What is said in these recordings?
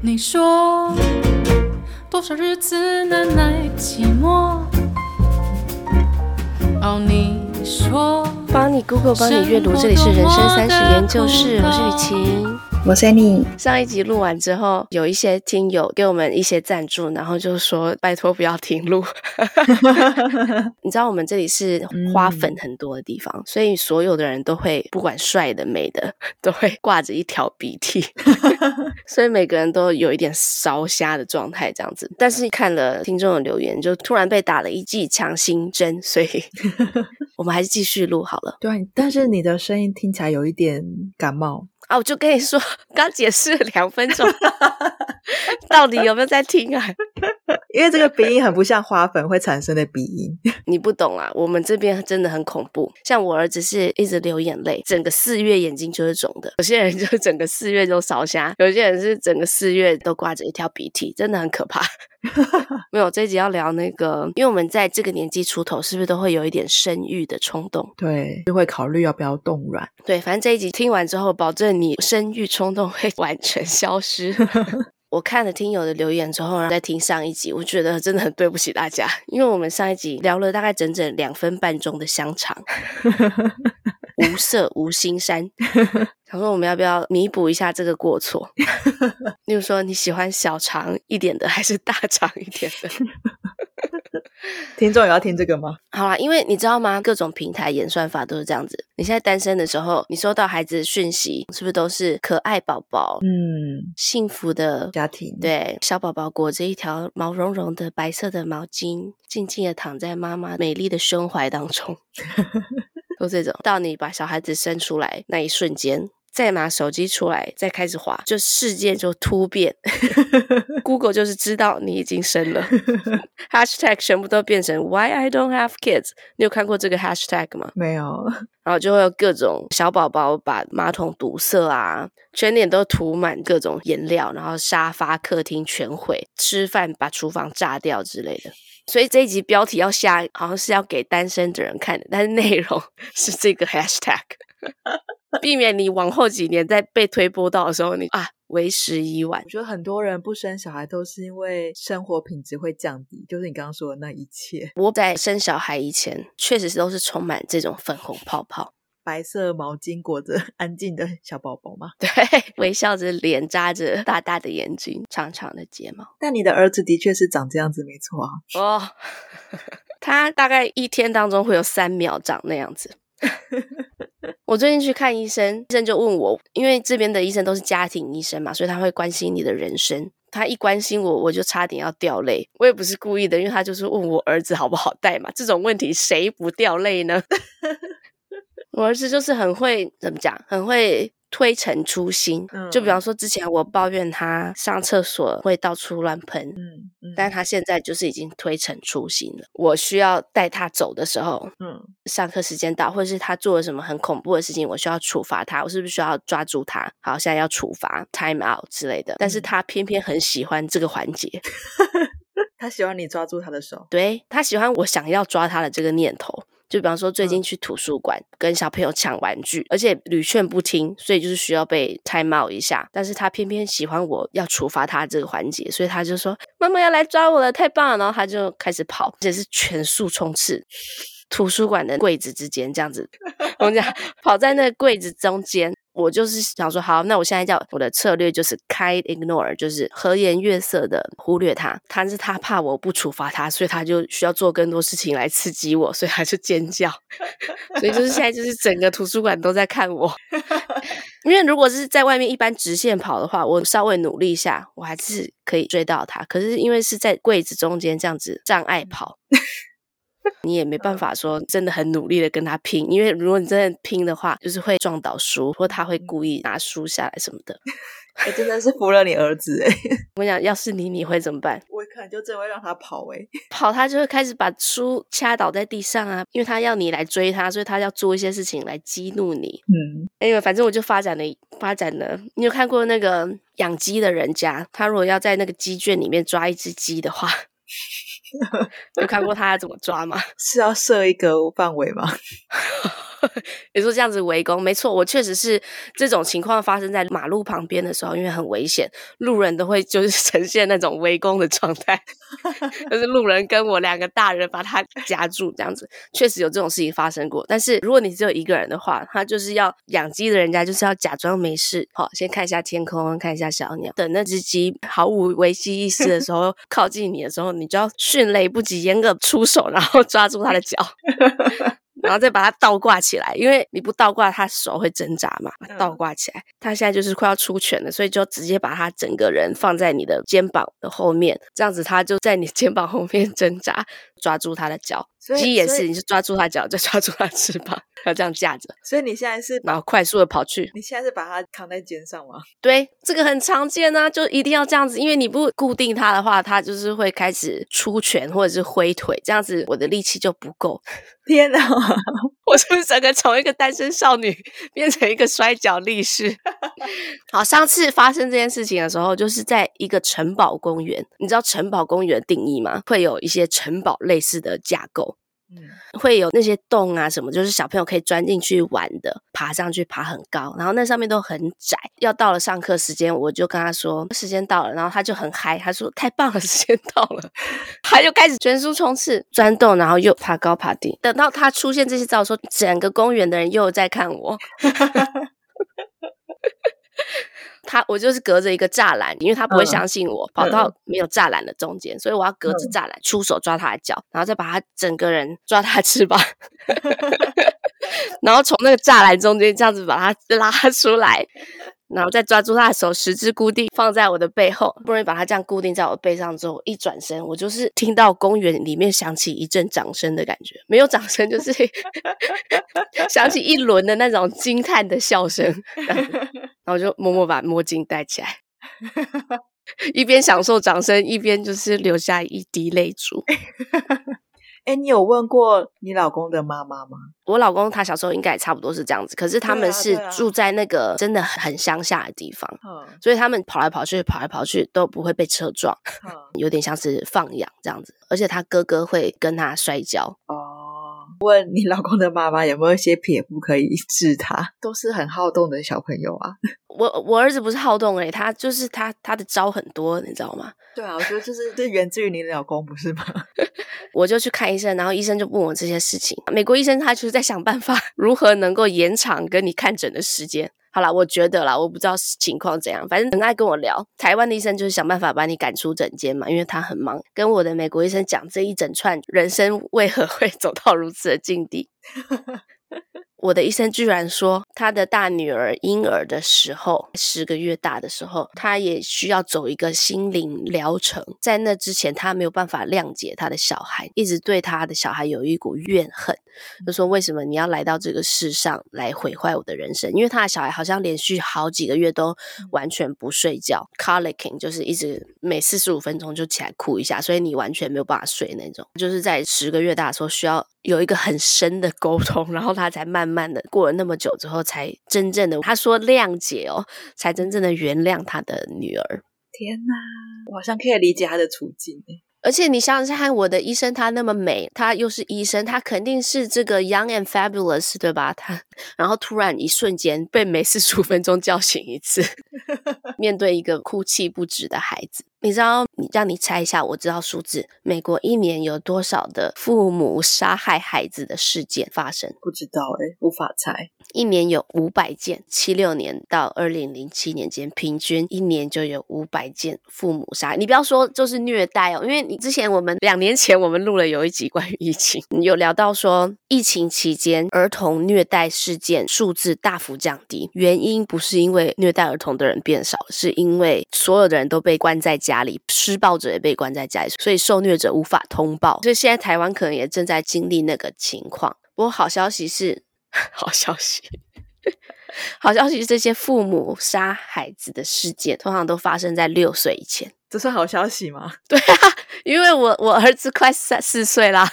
你说多少日子难耐寂寞？哦，你说帮你 Google 帮你阅读，这里是人生三十研究室，我是雨晴。我是你。上一集录完之后，有一些听友给我们一些赞助，然后就说拜托不要停录。你知道我们这里是花粉很多的地方，嗯、所以所有的人都会不管帅的美的，都会挂着一条鼻涕，所以每个人都有一点烧瞎的状态这样子。但是看了听众的留言，就突然被打了一剂强心针，所以 我们还是继续录好了。对，但是你的声音听起来有一点感冒。啊，我就跟你说，刚解释两分钟，到底有没有在听啊？因为这个鼻音很不像花粉会产生的鼻音，你不懂啊。我们这边真的很恐怖，像我儿子是一直流眼泪，整个四月眼睛就是肿的；有些人就整个四月都烧瞎，有些人是整个四月都挂着一条鼻涕，真的很可怕。没有，这一集要聊那个，因为我们在这个年纪出头，是不是都会有一点生育的冲动？对，就会考虑要不要冻卵。对，反正这一集听完之后，保证你生育冲动会完全消失。我看了听友的留言之后，然后再听上一集，我觉得真的很对不起大家，因为我们上一集聊了大概整整两分半钟的香肠。无色无心山，想说我们要不要弥补一下这个过错？例如说，你喜欢小肠一点的还是大肠一点的？听众也要听这个吗？好啦，因为你知道吗？各种平台演算法都是这样子。你现在单身的时候，你收到孩子的讯息，是不是都是可爱宝宝？嗯，幸福的家庭。对，小宝宝裹着一条毛茸茸的白色的毛巾，静静的躺在妈妈美丽的胸怀当中。都这种，到你把小孩子生出来那一瞬间，再拿手机出来，再开始滑，就世界就突变。Google 就是知道你已经生了，Hashtag 全部都变成 Why I don't have kids。你有看过这个 Hashtag 吗？没有。然后就会有各种小宝宝把马桶堵塞啊，全脸都涂满各种颜料，然后沙发、客厅全毁，吃饭把厨房炸掉之类的。所以这一集标题要下，好像是要给单身的人看的，但是内容 是这个 hashtag，避免你往后几年再被推波到的时候，你啊为时已晚。我觉得很多人不生小孩都是因为生活品质会降低，就是你刚刚说的那一切。我在生小孩以前，确实都是充满这种粉红泡泡。白色毛巾裹着 安静的小宝宝吗？对，微笑着脸，扎着大大的眼睛，长长的睫毛。但你的儿子的确是长这样子，没错啊。哦，他大概一天当中会有三秒长那样子。我最近去看医生，医生就问我，因为这边的医生都是家庭医生嘛，所以他会关心你的人生。他一关心我，我就差点要掉泪。我也不是故意的，因为他就是问我儿子好不好带嘛。这种问题谁不掉泪呢？我儿子就是很会怎么讲，很会推陈出新。嗯，就比方说，之前我抱怨他上厕所会到处乱喷，嗯嗯，但他现在就是已经推陈出新了。我需要带他走的时候，嗯，上课时间到，或者是他做了什么很恐怖的事情，我需要处罚他，我是不是需要抓住他？好，现在要处罚，time out 之类的。但是他偏偏很喜欢这个环节，他喜欢你抓住他的手，对，他喜欢我想要抓他的这个念头。就比方说，最近去图书馆跟小朋友抢玩具，而且屡劝不听，所以就是需要被 time out 一下。但是他偏偏喜欢我要处罚他这个环节，所以他就说：“妈妈要来抓我了，太棒了！”然后他就开始跑，而且是全速冲刺图书馆的柜子之间，这样子，我们讲 跑在那柜子中间。我就是想说，好，那我现在叫我的策略就是开 ignore，就是和颜悦色的忽略他。但是他怕我不处罚他，所以他就需要做更多事情来刺激我，所以他就尖叫。所以就是现在就是整个图书馆都在看我。因为如果是在外面一般直线跑的话，我稍微努力一下，我还是可以追到他。可是因为是在柜子中间这样子障碍跑。你也没办法说真的很努力的跟他拼，因为如果你真的拼的话，就是会撞倒书，或他会故意拿书下来什么的。我 真的是服了你儿子哎！我跟你讲，要是你，你会怎么办？我可能就真的会让他跑哎，跑他就会开始把书掐倒在地上啊，因为他要你来追他，所以他要做一些事情来激怒你。嗯，因为反正我就发展了，发展了。你有看过那个养鸡的人家，他如果要在那个鸡圈里面抓一只鸡的话。有看过他怎么抓吗？是要设一个范围吗？你说这样子围攻，没错，我确实是这种情况发生在马路旁边的时候，因为很危险，路人都会就是 呈现那种围攻的状态，就是路人跟我两个大人把他夹住，这样子确实有这种事情发生过。但是如果你只有一个人的话，他就是要养鸡的人家就是要假装没事，好，先看一下天空，看一下小鸟，等那只鸡毫无危机意识的时候靠近你的时候，你就要迅雷不及掩耳出手，然后抓住它的脚。然后再把它倒挂起来，因为你不倒挂，它手会挣扎嘛。倒挂起来，它现在就是快要出拳了，所以就直接把它整个人放在你的肩膀的后面，这样子它就在你肩膀后面 挣扎，抓住他的脚。鸡也是，你是抓住他脚，再抓住他翅膀，要这样架着。所以你现在是，然后快速的跑去。你现在是把它扛在肩上吗？对，这个很常见啊，就一定要这样子，因为你不固定它的话，它就是会开始出拳或者是挥腿，这样子我的力气就不够。天哪，我是不是整个从一个单身少女变成一个摔跤力士？好，上次发生这件事情的时候，就是在一个城堡公园。你知道城堡公园的定义吗？会有一些城堡类似的架构。嗯，会有那些洞啊什么，就是小朋友可以钻进去玩的，爬上去爬很高，然后那上面都很窄。要到了上课时间，我就跟他说时间到了，然后他就很嗨，他说太棒了，时间到了，他就开始全速冲刺钻洞，然后又爬高爬低。等到他出现这些招数，整个公园的人又在看我。他我就是隔着一个栅栏，因为他不会相信我、嗯、跑到没有栅栏的中间，所以我要隔着栅栏出手抓他的脚，然后再把他整个人抓他翅膀，然后从那个栅栏中间这样子把他拉出来。然后再抓住他的手，十指固定放在我的背后，不容易把他这样固定在我背上之后，一转身，我就是听到公园里面响起一阵掌声的感觉，没有掌声，就是 响起一轮的那种惊叹的笑声，然后就默默把墨镜戴起来，一边享受掌声，一边就是流下一滴泪珠。哎，你有问过你老公的妈妈吗？我老公他小时候应该也差不多是这样子，可是他们是住在那个真的很乡下的地方，啊啊、所以他们跑来跑去，跑来跑去都不会被车撞，啊、有点像是放养这样子。而且他哥哥会跟他摔跤。哦，问你老公的妈妈有没有一些撇步可以治他？都是很好动的小朋友啊。我我儿子不是好动诶、欸、他就是他他的招很多，你知道吗？对啊，我觉得就是这源自于你老公，不是吗？我就去看医生，然后医生就问我这些事情。美国医生他就是在想办法如何能够延长跟你看诊的时间。好啦，我觉得啦，我不知道情况怎样，反正很爱跟我聊。台湾的医生就是想办法把你赶出诊间嘛，因为他很忙。跟我的美国医生讲这一整串人生为何会走到如此的境地。我的医生居然说，他的大女儿婴儿的时候，十个月大的时候，他也需要走一个心灵疗程。在那之前，他没有办法谅解他的小孩，一直对他的小孩有一股怨恨，就说为什么你要来到这个世上来毁坏我的人生？因为他的小孩好像连续好几个月都完全不睡觉，colicking 就是一直每四十五分钟就起来哭一下，所以你完全没有办法睡那种。就是在十个月大的时候需要。有一个很深的沟通，然后他才慢慢的过了那么久之后，才真正的他说谅解哦，才真正的原谅他的女儿。天哪，我好像可以理解他的处境。而且你想想看，我的医生她那么美，她又是医生，她肯定是这个 young and fabulous，对吧？她然后突然一瞬间被每四十五分钟叫醒一次，面对一个哭泣不止的孩子。你知道，你让你猜一下，我知道数字，美国一年有多少的父母杀害孩子的事件发生？不知道诶，无法猜。一年有五百件，七六年到二零零七年间，平均一年就有五百件父母杀。你不要说就是虐待哦，因为你之前我们两年前我们录了有一集关于疫情，有聊到说疫情期间儿童虐待事件数字大幅降低，原因不是因为虐待儿童的人变少，是因为所有的人都被关在家。家里施暴者也被关在家里，所以受虐者无法通报，所以现在台湾可能也正在经历那个情况。不过好消息是，好消息，好消息是这些父母杀孩子的事件通常都发生在六岁以前。这算好消息吗？对啊，因为我我儿子快三四岁啦，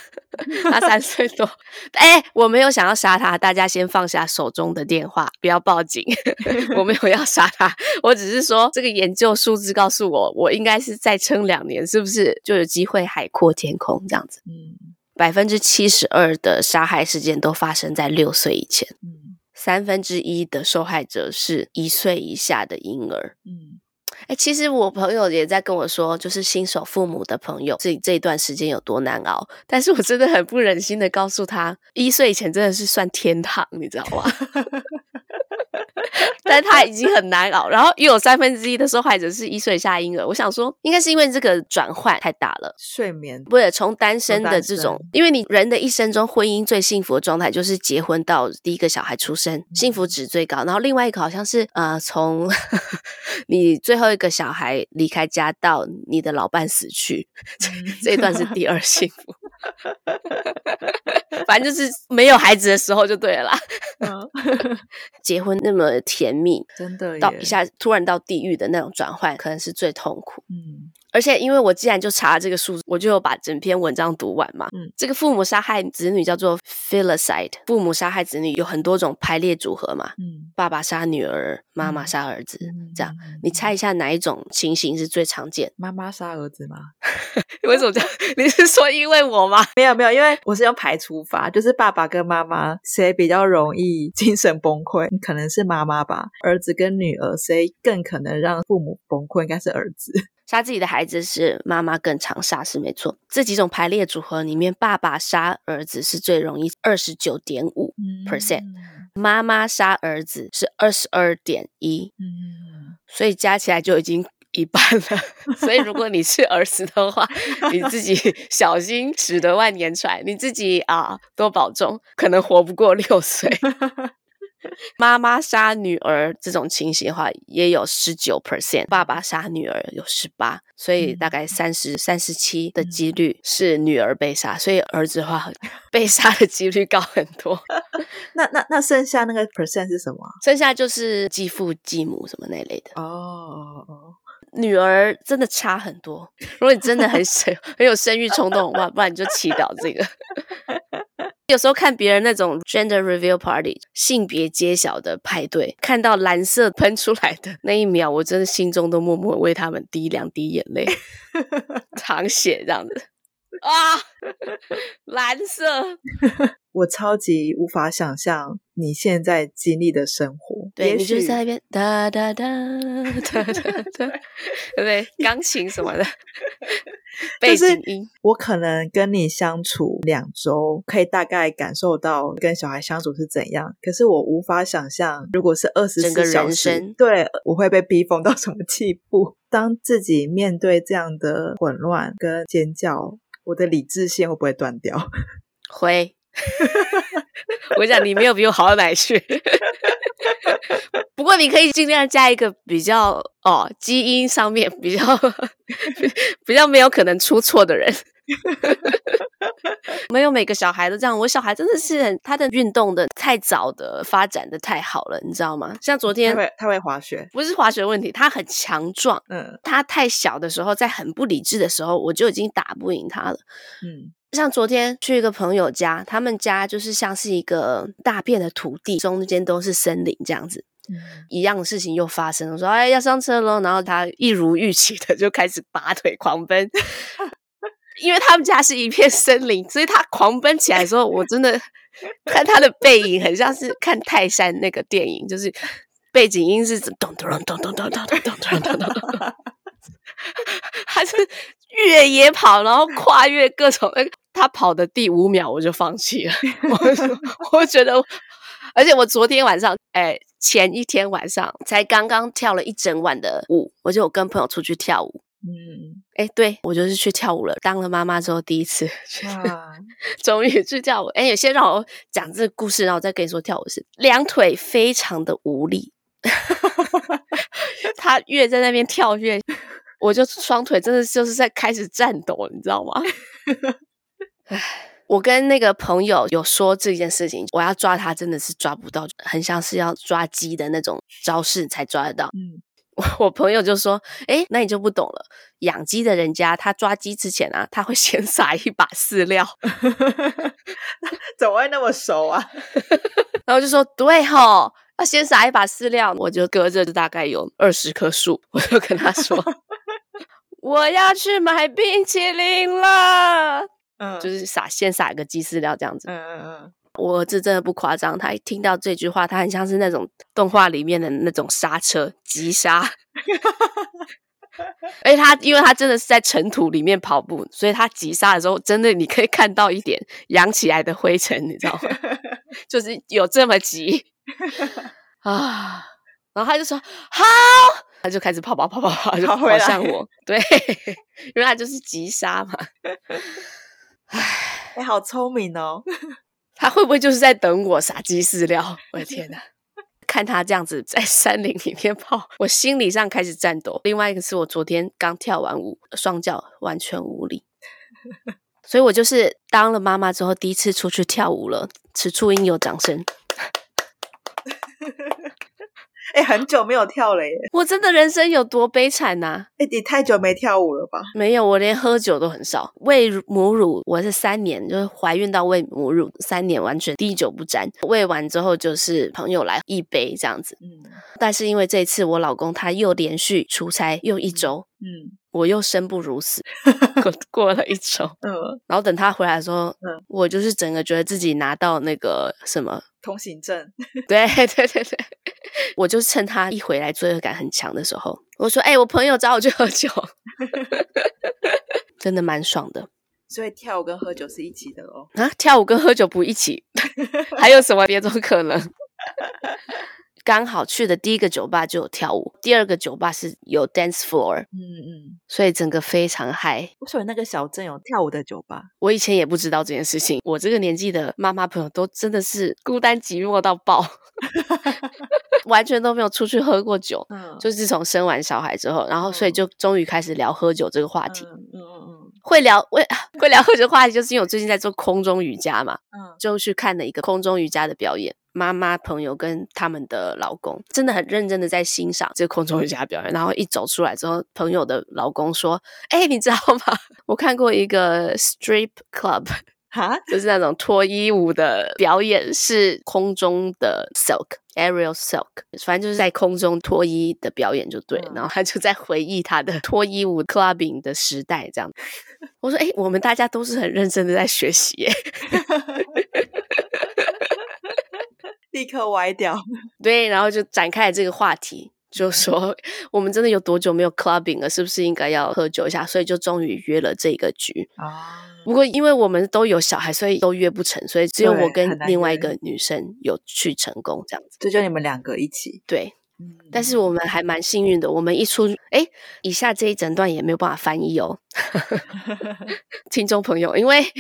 他三岁多。哎，我没有想要杀他，大家先放下手中的电话，不要报警。我没有要杀他，我只是说这个研究数字告诉我，我应该是再撑两年，是不是就有机会海阔天空这样子？嗯，百分之七十二的杀害事件都发生在六岁以前。嗯，三分之一的受害者是一岁以下的婴儿。嗯。哎，其实我朋友也在跟我说，就是新手父母的朋友，这这一段时间有多难熬。但是我真的很不忍心的告诉他，一岁以前真的是算天堂，你知道吗？但他已经很难熬，然后又有三分之一的受害者是一岁以下婴儿。我想说，应该是因为这个转换太大了，睡眠不是从单身的这种，因为你人的一生中，婚姻最幸福的状态就是结婚到第一个小孩出生，幸福值最高。然后另外一个好像是呃，从 你最后一个小孩离开家到你的老伴死去，这一段是第二幸福。反正就是没有孩子的时候就对了啦。结婚那么甜蜜，真的到一下突然到地狱的那种转换，可能是最痛苦。嗯。而且，因为我既然就查了这个数字，我就有把整篇文章读完嘛。嗯，这个父母杀害子女叫做 filicide，父母杀害子女有很多种排列组合嘛。嗯，爸爸杀女儿，妈妈杀儿子，嗯、这样，你猜一下哪一种情形是最常见？妈妈杀儿子吗？为什么这样？你是说因为我吗？没有没有，因为我是用排除法，就是爸爸跟妈妈谁比较容易精神崩溃？可能是妈妈吧。儿子跟女儿谁更可能让父母崩溃？应该是儿子。杀自己的孩子是妈妈更常杀是没错，这几种排列组合里面，爸爸杀儿子是最容易，二十九点五 percent，妈妈杀儿子是二十二点一，所以加起来就已经一半了。所以如果你是儿子的话，你自己 小心，驶得万年船，你自己啊多保重，可能活不过六岁。妈妈杀女儿这种情形的话，也有十九 percent；爸爸杀女儿有十八，所以大概三十三十七的几率是女儿被杀，所以儿子的话被杀的几率高很多。那那那剩下那个 percent 是什么？剩下就是继父继母什么那类的。哦哦哦，女儿真的差很多。如果你真的很 很很有生育冲动的话，不然你就祈祷这个。有时候看别人那种 gender reveal party 性别揭晓的派对，看到蓝色喷出来的那一秒，我真的心中都默默为他们滴两滴眼泪，淌血这样子 啊，蓝色。我超级无法想象你现在经历的生活，对，你就在那边哒哒哒哒哒哒，对不对？钢琴什么的背景音，我可能跟你相处两周，可以大概感受到跟小孩相处是怎样。可是我无法想象，如果是二十四小时，对，我会被逼疯到什么地步？当自己面对这样的混乱跟尖叫，我的理智线会不会断掉？会。我讲你没有比我好到哪去，不过你可以尽量加一个比较哦，基因上面比较比较没有可能出错的人。没有每个小孩都这样，我小孩真的是很他的运动的太早的发展的太好了，你知道吗？像昨天他会他会滑雪，不是滑雪问题，他很强壮。嗯，他太小的时候，在很不理智的时候，我就已经打不赢他了。嗯。像昨天去一个朋友家，他们家就是像是一个大片的土地，中间都是森林这样子。嗯，一样的事情又发生了，我说：“哎，要上车喽！”然后他一如预期的就开始拔腿狂奔，因为他们家是一片森林，所以他狂奔起来的时候，我真的看他的背影，很像是看泰山那个电影，就是背景音是咚咚咚咚咚咚咚咚咚咚咚，他是越野跑，然后跨越各种。他跑的第五秒我就放弃了，我我觉得，而且我昨天晚上，哎，前一天晚上才刚刚跳了一整晚的舞，我就有跟朋友出去跳舞，嗯，哎，对，我就是去跳舞了，当了妈妈之后第一次，啊、终于去跳舞。哎，先让我讲这个故事，然后我再跟你说跳舞是两腿非常的无力，他越在那边跳越，我就双腿真的就是在开始颤抖，你知道吗？唉，我跟那个朋友有说这件事情，我要抓他真的是抓不到，很像是要抓鸡的那种招式才抓得到。嗯，我朋友就说：“诶，那你就不懂了，养鸡的人家他抓鸡之前啊，他会先 撒一把饲料，怎么会那么熟啊？”然后就说：“对吼，要先撒一把饲料。”我就隔着大概有二十棵树，我就跟他说：“我要去买冰淇淋了。”嗯，就是撒先撒一个鸡饲料这样子。嗯嗯嗯，我儿子真的不夸张，他一听到这句话，他很像是那种动画里面的那种刹车急刹。而且他因为他真的是在尘土里面跑步，所以他急刹的时候，真的你可以看到一点扬起来的灰尘，你知道吗？就是有这么急啊！然后他就说好，他就开始跑跑跑跑跑，就跑向我。对，因为他就是急刹嘛。唉，哎，好聪明哦！他会不会就是在等我撒鸡饲料？我的天哪！看他这样子在山林里面跑，我心理上开始颤抖。另外一个是我昨天刚跳完舞，双脚完全无力，所以我就是当了妈妈之后第一次出去跳舞了。此处应有掌声。哎、欸，很久没有跳了耶！我真的人生有多悲惨呐、啊？哎、欸，你太久没跳舞了吧？没有，我连喝酒都很少。喂母乳，我是三年，就是怀孕到喂母乳三年，完全滴酒不沾。喂完之后就是朋友来一杯这样子。嗯，但是因为这次我老公他又连续出差又一周，嗯，我又生不如死，过过了一周，嗯，然后等他回来的时候，嗯，我就是整个觉得自己拿到那个什么。通行证，对对对对，我就趁他一回来罪恶感很强的时候，我说：“哎、欸，我朋友找我去喝酒，真的蛮爽的。”所以跳舞跟喝酒是一起的哦。啊，跳舞跟喝酒不一起，还有什么别种可能？刚好去的第一个酒吧就有跳舞，第二个酒吧是有 dance floor，嗯嗯，所以整个非常嗨。为什么那个小镇有跳舞的酒吧？我以前也不知道这件事情。我这个年纪的妈妈朋友都真的是孤单寂寞到爆，完全都没有出去喝过酒。嗯，就自从生完小孩之后，然后所以就终于开始聊喝酒这个话题。嗯嗯嗯，会聊会会聊喝酒的话题，就是因为我最近在做空中瑜伽嘛，嗯，就去看了一个空中瑜伽的表演。妈妈朋友跟他们的老公真的很认真的在欣赏这个空中瑜伽表演，然后一走出来之后，朋友的老公说：“哎，你知道吗？我看过一个 strip club，哈，就是那种脱衣舞的表演，是空中的 silk aerial silk，反正就是在空中脱衣的表演就对。然后他就在回忆他的脱衣舞 clubbing 的时代，这样。我说：哎，我们大家都是很认真的在学习耶。”立刻歪掉，对，然后就展开了这个话题，就说我们真的有多久没有 clubbing 了，是不是应该要喝酒一下？所以就终于约了这个局啊。不过因为我们都有小孩，所以都约不成，所以只有我跟另外一个女生有去成功这样子。这就你们两个一起。对，嗯，但是我们还蛮幸运的，我们一出哎，以下这一整段也没有办法翻译哦，听众朋友，因为。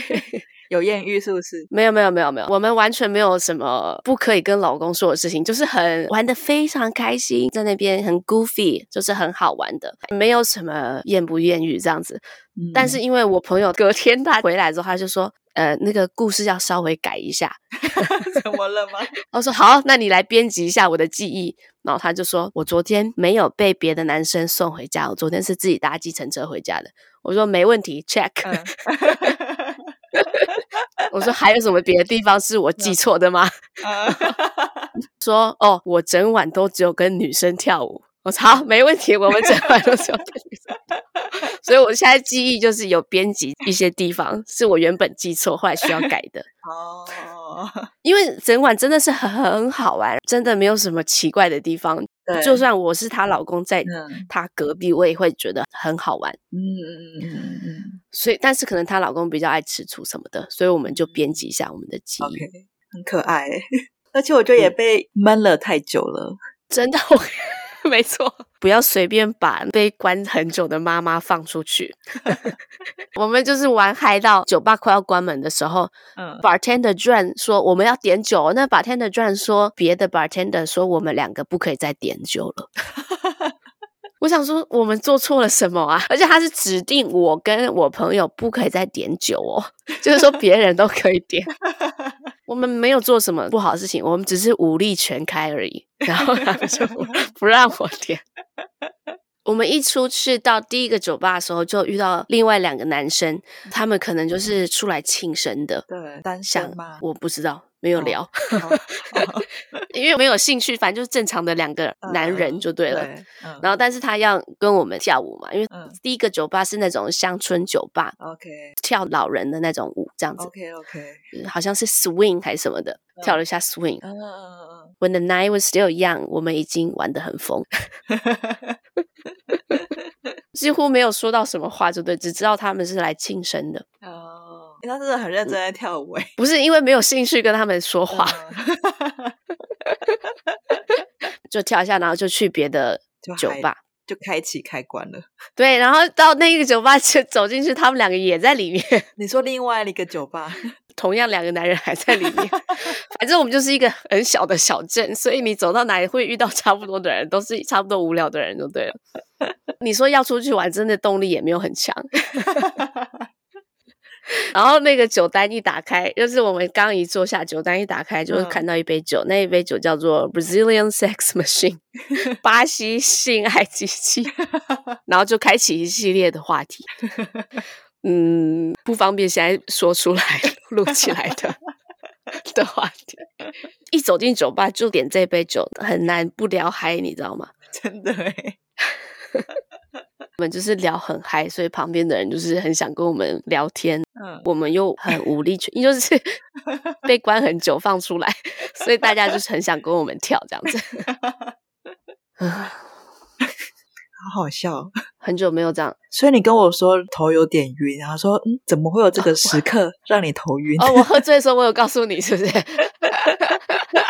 有艳遇是不是？没有没有没有没有，我们完全没有什么不可以跟老公说的事情，就是很玩的非常开心，在那边很 goofy，就是很好玩的，没有什么艳不艳遇这样子。嗯、但是因为我朋友隔天他回来之后，他就说，呃，那个故事要稍微改一下。怎么了吗？我说好，那你来编辑一下我的记忆。然后他就说，我昨天没有被别的男生送回家，我昨天是自己搭计程车回家的。我说没问题，check。嗯 我说还有什么别的地方是我记错的吗？说哦，我整晚都只有跟女生跳舞。我操，没问题，我们整晚都是有跟女生。所以我现在记忆就是有编辑一些地方是我原本记错，后来需要改的。哦，因为整晚真的是很很好玩，真的没有什么奇怪的地方。就算我是她老公在她隔壁，我也会觉得很好玩。嗯嗯嗯嗯嗯。所以，但是可能她老公比较爱吃醋什么的，所以我们就编辑一下我们的记忆。Okay, 很可爱，而且我觉得也被闷了太久了，嗯、真的。没错，不要随便把被关很久的妈妈放出去。我们就是玩嗨到酒吧快要关门的时候，嗯，bartender 居然说我们要点酒，那 bartender 居然说别的 bartender 说我们两个不可以再点酒了。我想说，我们做错了什么啊？而且他是指定我跟我朋友不可以再点酒哦，就是说别人都可以点。我们没有做什么不好的事情，我们只是武力全开而已。然后他们就 不让我点。我们一出去到第一个酒吧的时候，就遇到另外两个男生，他们可能就是出来庆生的。对，单身吗？我不知道。没有聊，因为没有兴趣，反正就是正常的两个男人就对了。嗯对嗯、然后，但是他要跟我们跳舞嘛，因为第一个酒吧是那种乡村酒吧，OK，跳老人的那种舞，这样子，OK OK，好像是 swing 还是什么的，嗯、跳了一下 swing。嗯嗯嗯。When the night was still young，我们已经玩得很疯，几乎没有说到什么话，就对，只知道他们是来庆生的。哦，他真的很认真在跳舞，不是因为没有兴趣跟他们说话。嗯 就跳一下，然后就去别的 酒吧，就，就开启开关了。对，然后到那个酒吧就走进去，他们两个也在里面。你说另外一个酒吧，同样两个男人还在里面。反正我们就是一个很小的小镇，所以你走到哪里会遇到差不多的人，都是差不多无聊的人，就对了。你说要出去玩，真的动力也没有很强。然后那个酒单一打开，就是我们刚一坐下，酒单一打开，就会看到一杯酒，嗯、那一杯酒叫做 Brazilian Sex Machine，巴西性爱机器，然后就开启一系列的话题。嗯，不方便现在说出来录起来的的话题。一走进酒吧就点这杯酒，很难不聊嗨，你知道吗？真的耶。我们就是聊很嗨，所以旁边的人就是很想跟我们聊天。嗯，我们又很无力，因 为就是 被关很久放出来，所以大家就是很想跟我们跳这样子。好好笑，很久没有这样。所以你跟我说头有点晕，然后说嗯，怎么会有这个时刻让你头晕？哦，我喝醉的时候我有告诉你是不是？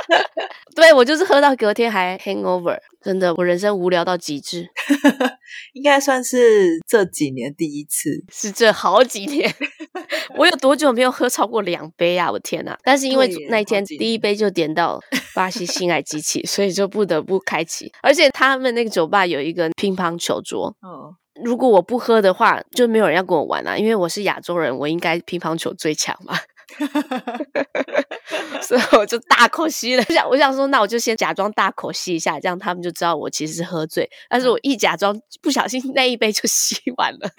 对，我就是喝到隔天还 hangover，真的，我人生无聊到极致，应该算是这几年第一次，是这好几年，我有多久没有喝超过两杯啊？我天哪！但是因为那一天第一杯就点到巴西性爱机器，所以就不得不开启。而且他们那个酒吧有一个乒乓球桌，哦，如果我不喝的话，就没有人要跟我玩啊，因为我是亚洲人，我应该乒乓球最强嘛。所以我就大口吸了，我 想我想说，那我就先假装大口吸一下，这样他们就知道我其实是喝醉。但是我一假装，不小心那一杯就吸完了，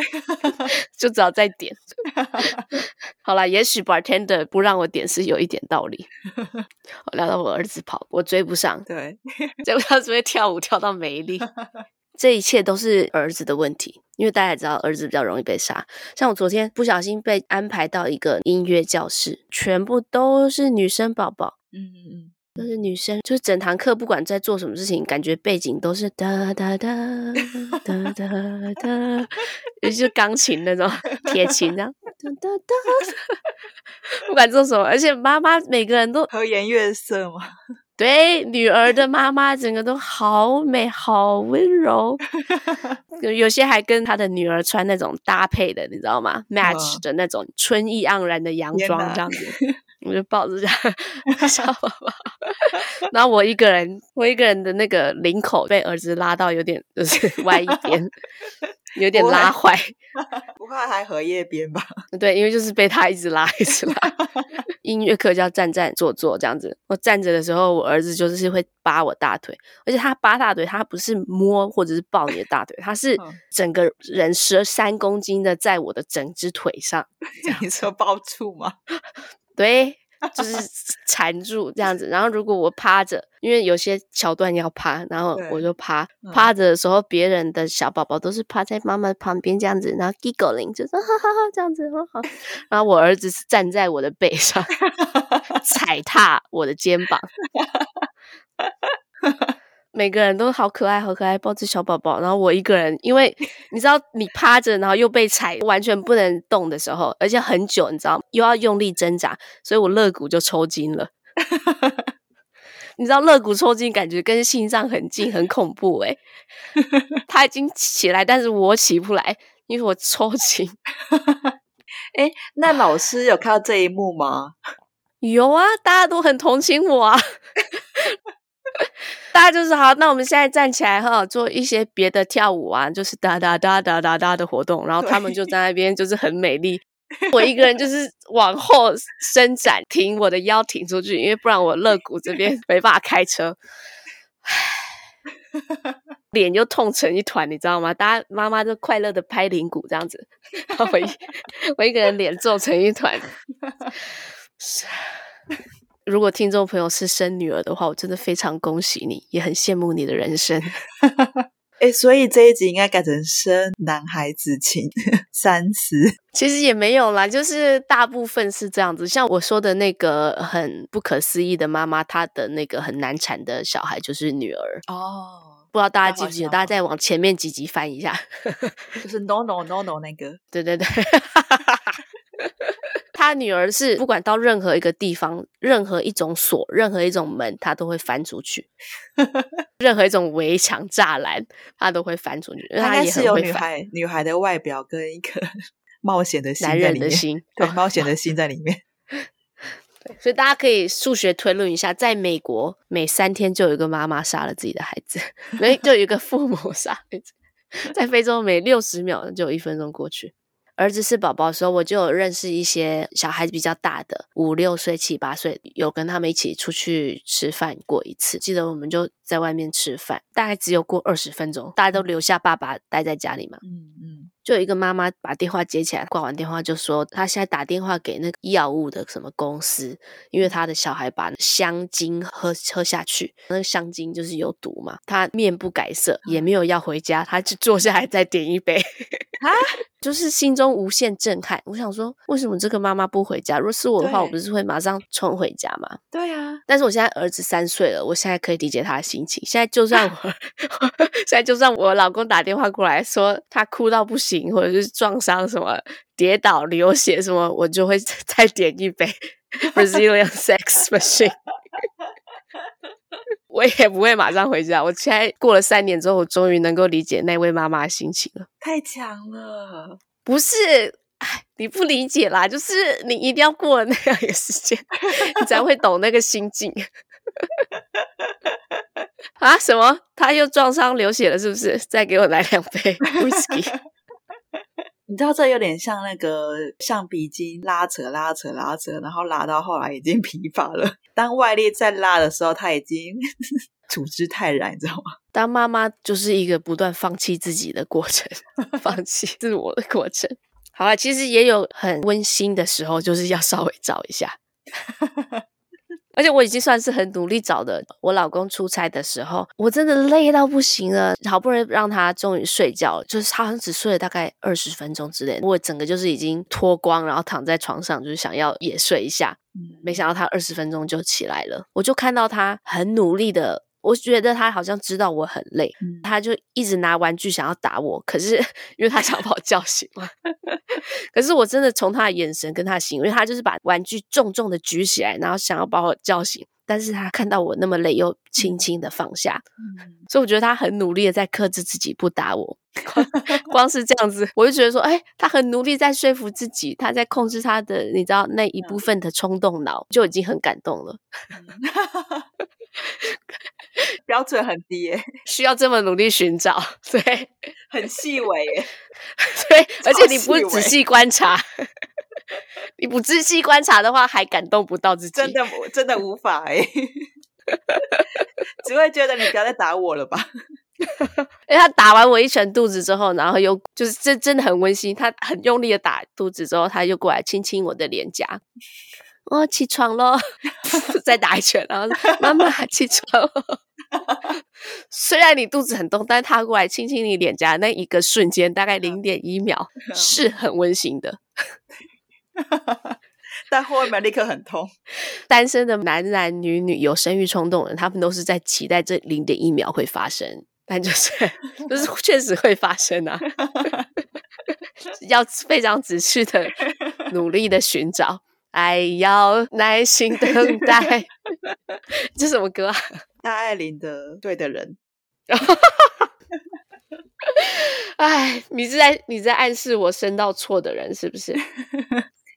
就只好再点。好啦，也许 bartender 不让我点是有一点道理。我聊到我儿子跑，我追不上，对，结果他只会跳舞跳到没力。这一切都是儿子的问题，因为大家也知道儿子比较容易被杀。像我昨天不小心被安排到一个音乐教室，全部都是女生宝宝，嗯嗯嗯，都是女生，就是整堂课不管在做什么事情，感觉背景都是哒哒哒哒哒哒，尤其是钢琴那种铁琴这样，哒哒哒，不管做什么，而且妈妈每个人都和颜悦色嘛。对，女儿的妈妈整个都好美，好温柔，有些还跟她的女儿穿那种搭配的，你知道吗？match 的那种春意盎然的洋装，这样子，我就抱着这样小宝宝，然后我一个人，我一个人的那个领口被儿子拉到有点就是歪一边。有点拉坏，不怕还荷叶边吧？对，因为就是被他一直拉，一直拉。音乐课叫站站坐坐这样子。我站着的时候，我儿子就是会扒我大腿，而且他扒大腿，他不是摸或者是抱你的大腿，他是整个人十三公斤的在我的整只腿上。你说抱住吗？对。就是缠住这样子，然后如果我趴着，因为有些桥段要趴，然后我就趴趴着的时候，别人的小宝宝都是趴在妈妈旁边这样子，然后 giggling 就说哈哈哈这样子很好，然后我儿子是站在我的背上，踩踏我的肩膀。每个人都好可爱，好可爱，抱着小宝宝。然后我一个人，因为 你知道，你趴着，然后又被踩，完全不能动的时候，而且很久，你知道，又要用力挣扎，所以我肋骨就抽筋了。你知道，肋骨抽筋感觉跟心脏很近，很恐怖诶。他已经起来，但是我起不来，因为我抽筋。诶，那老师有看到这一幕吗？有啊，大家都很同情我啊。大家就是好，那我们现在站起来哈，做一些别的跳舞啊，就是哒哒哒哒哒哒的活动。然后他们就在那边，就是很美丽。我一个人就是往后伸展，挺我的腰挺出去，因为不然我肋骨这边没办法开车。脸就痛成一团，你知道吗？大家妈妈就快乐的拍铃鼓这样子，然后我一 我一个人脸皱成一团。如果听众朋友是生女儿的话，我真的非常恭喜你，也很羡慕你的人生。哎，所以这一集应该改成生男孩子请三思。其实也没有啦，就是大部分是这样子。像我说的那个很不可思议的妈妈，她的那个很难产的小孩就是女儿哦。不知道大家记不记得？大家再往前面几集翻一下，就是 no no no no 那个。对 对对。他女儿是不管到任何一个地方，任何一种锁，任何一种门，他都会翻出去；任何一种围墙、栅栏，他都会翻出去。他也是有女孩女孩的外表跟一个 冒险的心在里面，男人的心，对，冒险的 心在里面。对，所以大家可以数学推论一下，在美国每三天就有一个妈妈杀了自己的孩子，没就有一个父母杀孩子；在非洲每六十秒就有一分钟过去。儿子是宝宝的时候，我就有认识一些小孩子比较大的，五六岁、七八岁，有跟他们一起出去吃饭过一次。记得我们就在外面吃饭，大概只有过二十分钟，大家都留下爸爸待在家里嘛。嗯嗯。就有一个妈妈把电话接起来，挂完电话就说，她现在打电话给那个药物的什么公司，因为她的小孩把香精喝喝下去，那个香精就是有毒嘛。她面不改色，也没有要回家，她就坐下来再点一杯。啊，就是心中无限震撼。我想说，为什么这个妈妈不回家？如果是我的话，我不是会马上冲回家吗？对啊。但是我现在儿子三岁了，我现在可以理解他的心情。现在就算我，现在就算我老公打电话过来说他哭到不行。或者是撞伤什么、跌倒流血什么，我就会 再点一杯 Brazilian Sex Machine。我也不会马上回家。我现在过了三年之后，我终于能够理解那位妈妈的心情了。太强了，不是？哎，你不理解啦，就是你一定要过了那样一个时间，你才会懂那个心境。啊？什么？他又撞伤流血了，是不是？再给我来两杯 Whisky。你知道这有点像那个橡皮筋拉扯拉扯拉扯，然后拉到后来已经疲乏了。当外力再拉的时候，他已经处之泰然，你知道吗？当妈妈就是一个不断放弃自己的过程，放弃自我的过程。好了，其实也有很温馨的时候，就是要稍微找一下。而且我已经算是很努力找的。我老公出差的时候，我真的累到不行了，好不容易让他终于睡觉，就是他好像只睡了大概二十分钟之类的，我整个就是已经脱光，然后躺在床上，就是想要也睡一下。没想到他二十分钟就起来了，我就看到他很努力的。我觉得他好像知道我很累，嗯、他就一直拿玩具想要打我，可是 因为他想把我叫醒了。可是我真的从他的眼神跟他的行为，因为他就是把玩具重重的举起来，然后想要把我叫醒，但是他看到我那么累，又轻轻的放下。嗯、所以我觉得他很努力的在克制自己不打我。光，光是这样子，我就觉得说，哎，他很努力在说服自己，他在控制他的，你知道那一部分的冲动脑，就已经很感动了。标准很低耶，需要这么努力寻找，对，很细微耶，对，而且你不仔细观察，你不仔细观察的话，还感动不到自己，真的真的无法哎，只会觉得你不要再打我了吧？因为他打完我一拳肚子之后，然后又就是真真的很温馨，他很用力的打肚子之后，他又过来亲亲我的脸颊。我、哦、起床了，再打一拳，然后妈妈起床了。虽然你肚子很痛，但是他过来亲亲你脸颊那一个瞬间，大概零点一秒，是很温馨的。但后面立刻很痛。单身的男男女女有生育冲动的人，他们都是在期待这零点一秒会发生，但就是 就是确实会发生啊！要非常仔细的努力的寻找。爱要耐心等待，这什么歌啊？大爱玲的《对的人》。哎，你是在你在暗示我生到错的人是不是？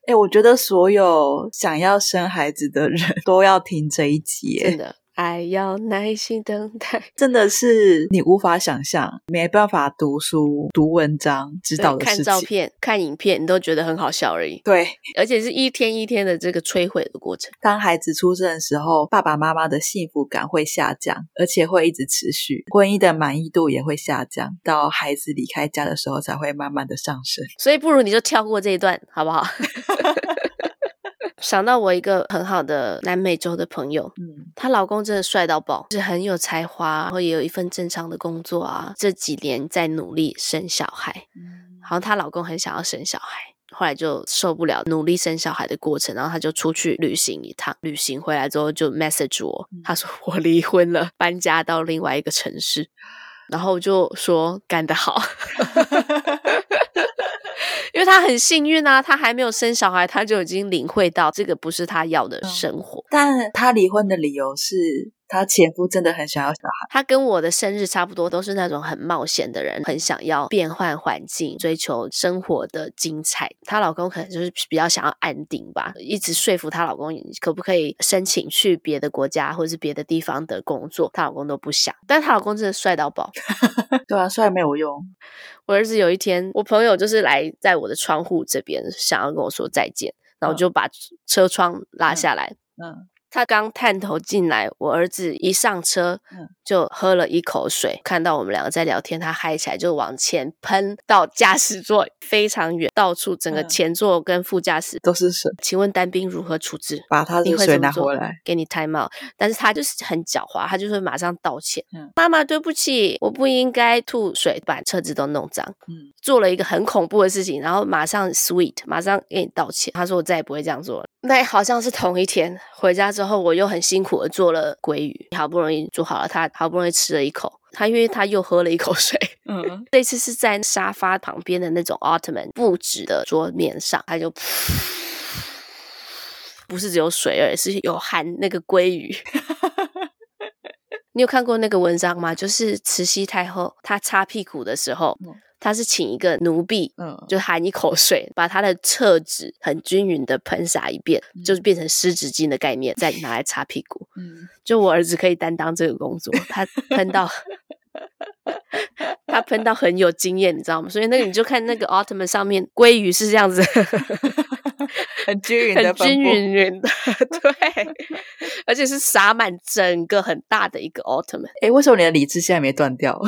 哎，我觉得所有想要生孩子的人 都要听这一集，真的。爱要耐心等待，真的是你无法想象，没办法读书、读文章、知道的事情。看照片、看影片，你都觉得很好笑而已。对，而且是一天一天的这个摧毁的过程。当孩子出生的时候，爸爸妈妈的幸福感会下降，而且会一直持续，婚姻的满意度也会下降，到孩子离开家的时候才会慢慢的上升。所以不如你就跳过这一段，好不好？想到我一个很好的南美洲的朋友，嗯，她老公真的帅到爆，是很有才华，然后也有一份正常的工作啊。这几年在努力生小孩，嗯，好像她老公很想要生小孩，后来就受不了努力生小孩的过程，然后他就出去旅行一趟。旅行回来之后就 message 我，他说我离婚了，搬家到另外一个城市，然后我就说干得好。因为他很幸运啊，他还没有生小孩，他就已经领会到这个不是他要的生活。嗯，但他离婚的理由是。他前夫真的很想要小孩。他跟我的生日差不多，都是那种很冒险的人，很想要变换环境，追求生活的精彩。她老公可能就是比较想要安定吧，一直说服她老公可不可以申请去别的国家或者是别的地方的工作，她老公都不想。但她老公真的帅到爆，对啊，帅没有用。我儿子有一天，我朋友就是来在我的窗户这边，想要跟我说再见，然后我就把车窗拉下来，嗯。嗯他刚探头进来，我儿子一上车就喝了一口水，嗯、看到我们两个在聊天，他嗨起来就往前喷到驾驶座非常远，到处整个前座跟副驾驶都是水。请问单兵如何处置？把他的水拿回来，给你 time out。但是他就是很狡猾，他就会马上道歉。嗯、妈妈对不起，我不应该吐水，把车子都弄脏。嗯，做了一个很恐怖的事情，然后马上 sweet，马上给你道歉。他说我再也不会这样做了。那好像是同一天回家之后，我又很辛苦的做了鲑鱼，好不容易煮好了，他好不容易吃了一口，他因为他又喝了一口水。嗯，这次是在沙发旁边的那种奥特曼布置的桌面上，他就不是只有水而已，是有含那个鲑鱼。你有看过那个文章吗？就是慈禧太后她擦屁股的时候。嗯他是请一个奴婢，嗯，就含一口水，把他的厕纸很均匀的喷洒一遍，嗯、就是变成湿纸巾的概念，再拿来擦屁股。嗯，就我儿子可以担当这个工作，他喷到，他喷到很有经验，你知道吗？所以那个你就看那个奥特曼上面鲑鱼是这样子，很均匀的，很均匀的，对，而且是洒满整个很大的一个奥特曼。诶，为什么你的理智现在没断掉？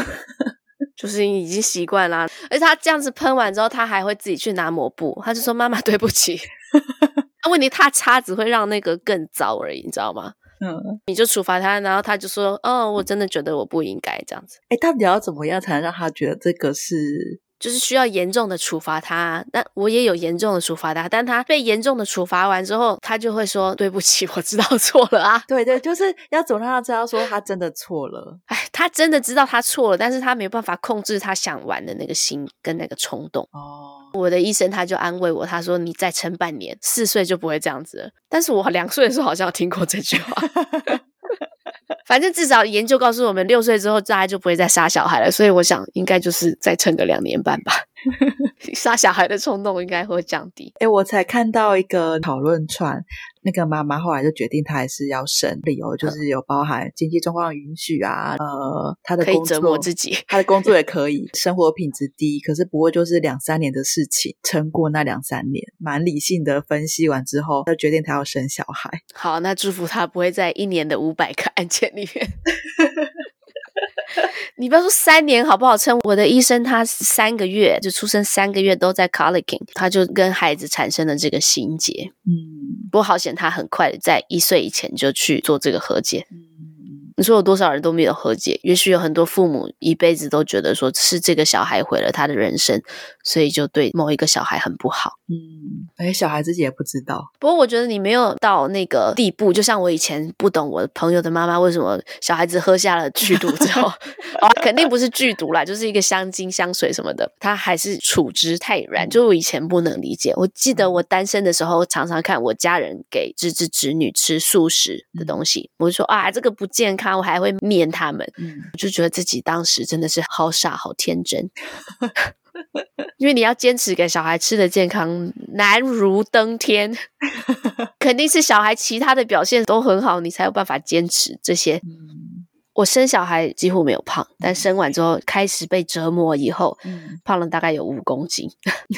就是已经习惯啦，而且他这样子喷完之后，他还会自己去拿抹布，他就说：“妈妈，对不起。”那问题他擦只会让那个更糟而已，你知道吗？嗯，你就处罚他，然后他就说：“哦，我真的觉得我不应该这样子。”哎，到底要怎么样才能让他觉得这个是？就是需要严重的处罚他，但我也有严重的处罚他，但他被严重的处罚完之后，他就会说对不起，我知道 错了啊。对对，就是要怎么让他知道说他真的错了。哎，他真的知道他错了，但是他没有办法控制他想玩的那个心跟那个冲动。哦，我的医生他就安慰我，他说你再撑半年，四岁就不会这样子了。但是我两岁的时候好像有听过这句话。反正至少研究告诉我们，六岁之后大家就不会再杀小孩了，所以我想应该就是再撑个两年半吧，杀小孩的冲动应该会降低。诶，我才看到一个讨论串。那个妈妈后来就决定，她还是要生，理由就是有包含经济状况允许啊，呃，她的工作，可以折磨自己，她的工作也 可以，生活品质低，可是不过就是两三年的事情，撑过那两三年，蛮理性的分析完之后，她决定她要生小孩。好，那祝福她不会在一年的五百个案件里面。你不要说三年好不好撑？我的医生他三个月就出生三个月都在 colicky，他就跟孩子产生了这个心结。嗯，不过好险他很快在一岁以前就去做这个和解。嗯你说有多少人都没有和解？也许有很多父母一辈子都觉得说是这个小孩毁了他的人生，所以就对某一个小孩很不好。嗯，哎，小孩自己也不知道。不过我觉得你没有到那个地步，就像我以前不懂我朋友的妈妈为什么小孩子喝下了剧毒之后，啊，肯定不是剧毒啦，就是一个香精、香水什么的，他还是处之泰然。就我以前不能理解，我记得我单身的时候，常常看我家人给侄子侄女吃素食的东西，我就说啊，这个不健康。我还会念他们，嗯，我就觉得自己当时真的是好傻好天真，因为你要坚持给小孩吃的健康难如登天，肯定是小孩其他的表现都很好，你才有办法坚持这些。嗯我生小孩几乎没有胖，但生完之后开始被折磨以后，嗯、胖了大概有五公斤，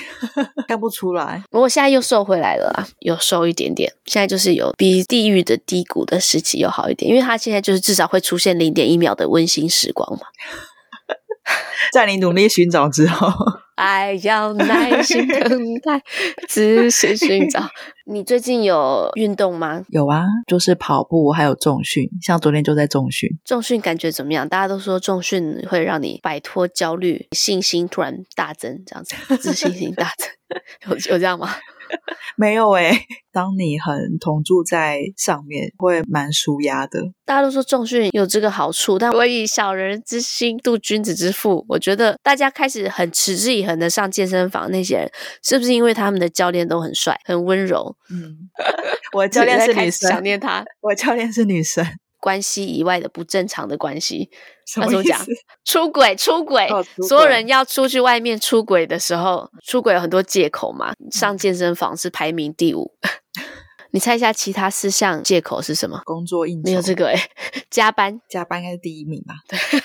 看不出来。不过现在又瘦回来了啊，有瘦一点点。现在就是有比地狱的低谷的时期又好一点，因为他现在就是至少会出现零点一秒的温馨时光嘛。在你努力寻找之后，爱要耐心等待，仔细寻找。你最近有运动吗？有啊，就是跑步，还有重训。像昨天就在重训。重训感觉怎么样？大家都说重训会让你摆脱焦虑，信心突然大增，这样子，自信心大增。有有这样吗？没有诶、欸，当你很同住在上面，会蛮舒压的。大家都说重训有这个好处，但我以小人之心度君子之腹。我觉得大家开始很持之以恒的上健身房，那些人是不是因为他们的教练都很帅、很温柔？嗯，我的教练是女生，想念他。我教练是女生。关系以外的不正常的关系，他怎么讲？出轨，出轨，哦，出轨，所有人要出去外面出轨的时候，出轨有很多借口嘛。上健身房是排名第五，你猜一下其他四项借口是什么？工作应酬没有这个哎，加班，加班应该是第一名吧？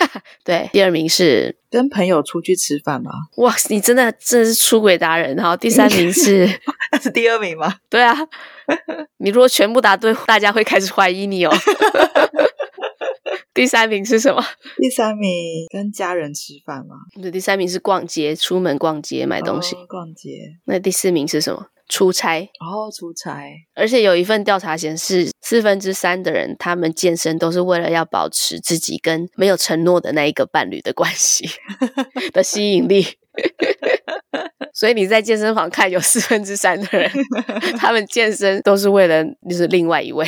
对，第二名是跟朋友出去吃饭吗？哇，你真的真的是出轨达人。然后第三名是，那是第二名吗？对啊，你如果全部答对，大家会开始怀疑你哦。第三名是什么？第三名跟家人吃饭吗？对，第三名是逛街，出门逛街买东西。哦，逛街。那第四名是什么？出差。哦，出差。而且有一份调查显示，四分之三的人他们健身都是为了要保持自己跟没有承诺的那一个伴侣的关系 的吸引力。所以你在健身房看，有四分之三的人，他们健身都是为了就是另外一位。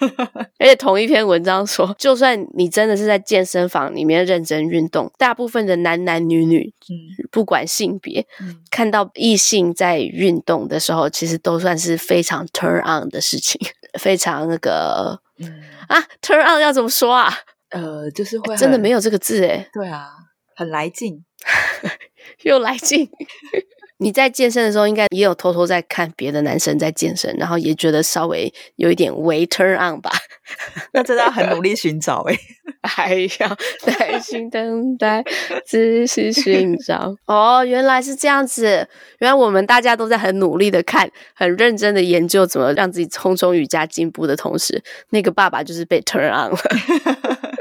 而且同一篇文章说，就算你真的是在健身房里面认真运动，大部分的男男女女，嗯，不管性别，嗯，看到异性在运动的时候，其实都算是非常 turn on 的事情，非常那个，嗯啊，turn on 要怎么说啊？呃，就是会真的没有这个字诶。对啊，很来劲，又来劲。你在健身的时候，应该也有偷偷在看别的男生在健身，然后也觉得稍微有一点微 turn on 吧？那真的要很努力寻找诶，还要耐心等待，仔细寻找。哦，原来是这样子，原来我们大家都在很努力的看，很认真的研究怎么让自己匆匆瑜伽进步的同时，那个爸爸就是被 turn on 了。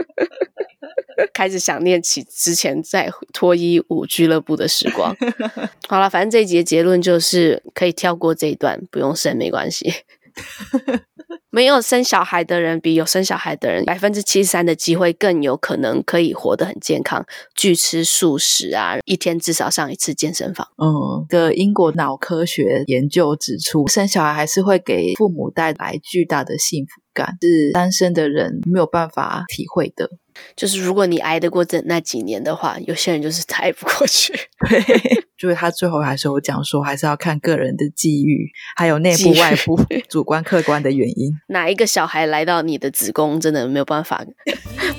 开始想念起之前在脱衣舞俱乐部的时光。好了，反正这一集的结论就是可以跳过这一段，不用生没关系。没有生小孩的人比有生小孩的人百分之七十三的机会更有可能可以活得很健康，拒吃素食啊，一天至少上一次健身房。嗯，个英国脑科学研究指出，生小孩还是会给父母带来巨大的幸福感，是单身的人没有办法体会的。就是如果你挨得过这那几年的话，有些人就是 挨不过去。对，就是他最后还是有讲说，还是要看个人的际遇，还有内部外部 主观客观的原因。哪一个小孩来到你的子宫，真的没有办法，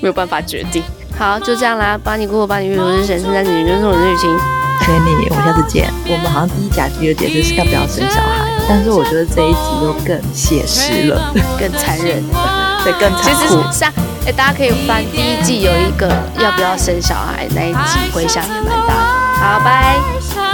没有办法决定。好，就这样啦，帮你过，帮你阅读，是神圣在你就是我的旅行。谢谢你，我们下次见。我们好像第一集、第二集就是要不要生小孩，但是我觉得这一集又更写实了，更残忍，对，更残酷。其大家可以翻第一季有一个要不要生小孩那一集，回响也蛮大的。好，拜。